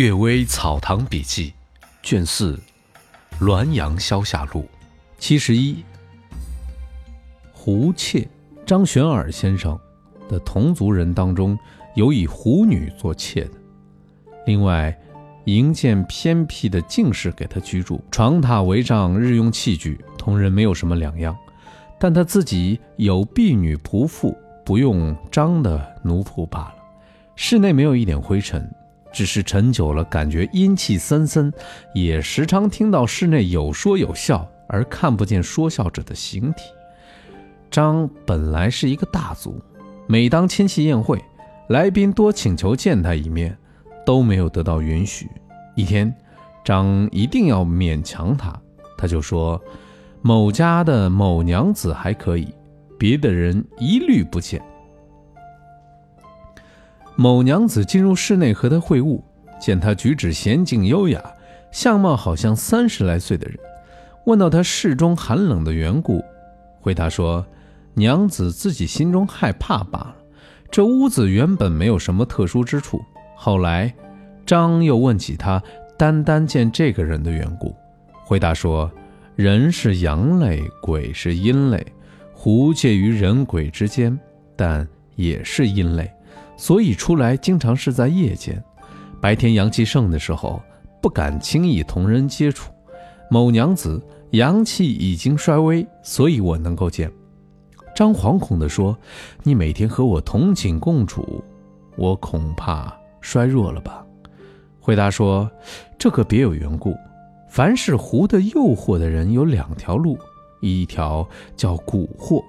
《岳微草堂笔记》卷四《滦阳消夏录》七十一。胡妾张玄耳先生的同族人当中，有以胡女做妾的。另外，营建偏僻的静室给他居住，床榻帷帐、日用器具同人没有什么两样，但他自己有婢女仆妇，不用张的奴仆罢了。室内没有一点灰尘。只是沉久了，感觉阴气森森，也时常听到室内有说有笑，而看不见说笑者的形体。张本来是一个大族，每当亲戚宴会，来宾多请求见他一面，都没有得到允许。一天，张一定要勉强他，他就说：“某家的某娘子还可以，别的人一律不见。”某娘子进入室内和他会晤，见他举止娴静优雅，相貌好像三十来岁的人，问到他室中寒冷的缘故，回答说：“娘子自己心中害怕罢了。这屋子原本没有什么特殊之处。”后来，张又问起他单单见这个人的缘故，回答说：“人是阳类，鬼是阴类，狐介于人鬼之间，但也是阴类。”所以出来经常是在夜间，白天阳气盛的时候不敢轻易同人接触。某娘子阳气已经衰微，所以我能够见。张惶恐地说：“你每天和我同寝共处，我恐怕衰弱了吧？”回答说：“这可别有缘故。凡是狐的诱惑的人有两条路，一条叫蛊惑，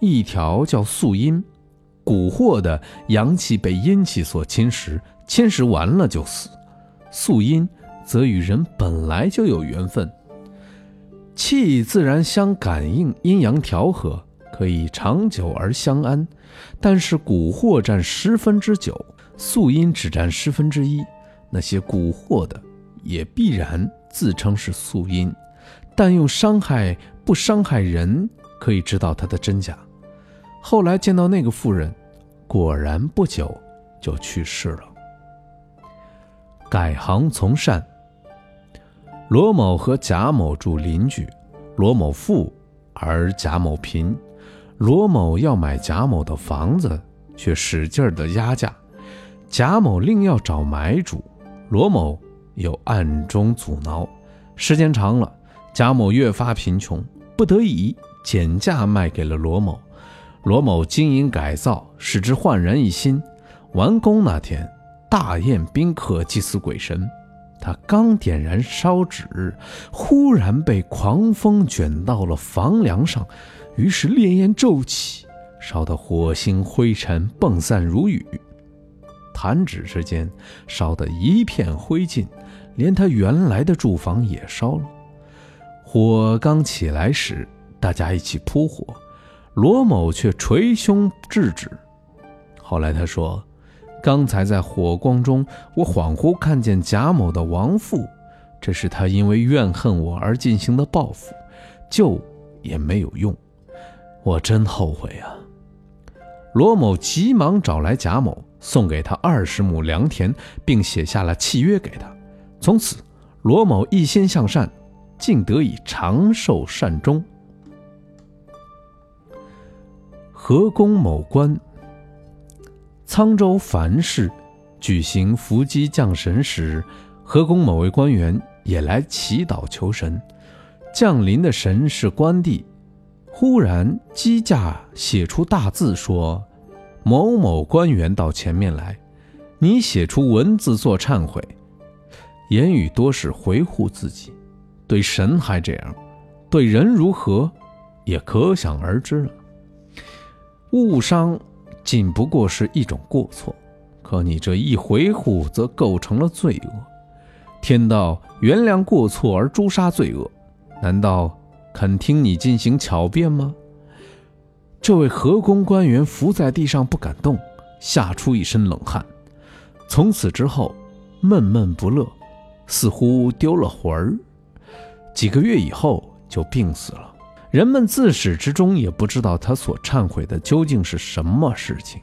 一条叫素阴。”蛊惑的阳气被阴气所侵蚀，侵蚀完了就死；素阴则与人本来就有缘分，气自然相感应，阴阳调和，可以长久而相安。但是蛊惑占十分之九，素阴只占十分之一。那些蛊惑的也必然自称是素阴，但用伤害不伤害人，可以知道它的真假。后来见到那个妇人。果然不久就去世了。改行从善。罗某和贾某住邻居，罗某富而贾某贫。罗某要买贾某的房子，却使劲儿的压价。贾某另要找买主，罗某又暗中阻挠。时间长了，贾某越发贫穷，不得已减价卖给了罗某。罗某经营改造，使之焕然一新。完工那天，大宴宾客，祭祀鬼神。他刚点燃烧纸，忽然被狂风卷到了房梁上，于是烈焰骤起，烧得火星灰尘迸散如雨。弹指之间，烧得一片灰烬，连他原来的住房也烧了。火刚起来时，大家一起扑火。罗某却捶胸制止。后来他说：“刚才在火光中，我恍惚看见贾某的亡父，这是他因为怨恨我而进行的报复，救也没有用，我真后悔啊！”罗某急忙找来贾某，送给他二十亩良田，并写下了契约给他。从此，罗某一心向善，竟得以长寿善终。河工某官，沧州凡氏举行伏击降神时，河工某位官员也来祈祷求神。降临的神是关帝，忽然机架写出大字说：“某某官员到前面来，你写出文字做忏悔。”言语多是维护自己，对神还这样，对人如何，也可想而知了。误伤，仅不过是一种过错，可你这一回护，则构成了罪恶。天道原谅过错而诛杀罪恶，难道肯听你进行巧辩吗？这位河宫官员伏在地上不敢动，吓出一身冷汗。从此之后，闷闷不乐，似乎丢了魂儿。几个月以后，就病死了。人们自始至终也不知道他所忏悔的究竟是什么事情。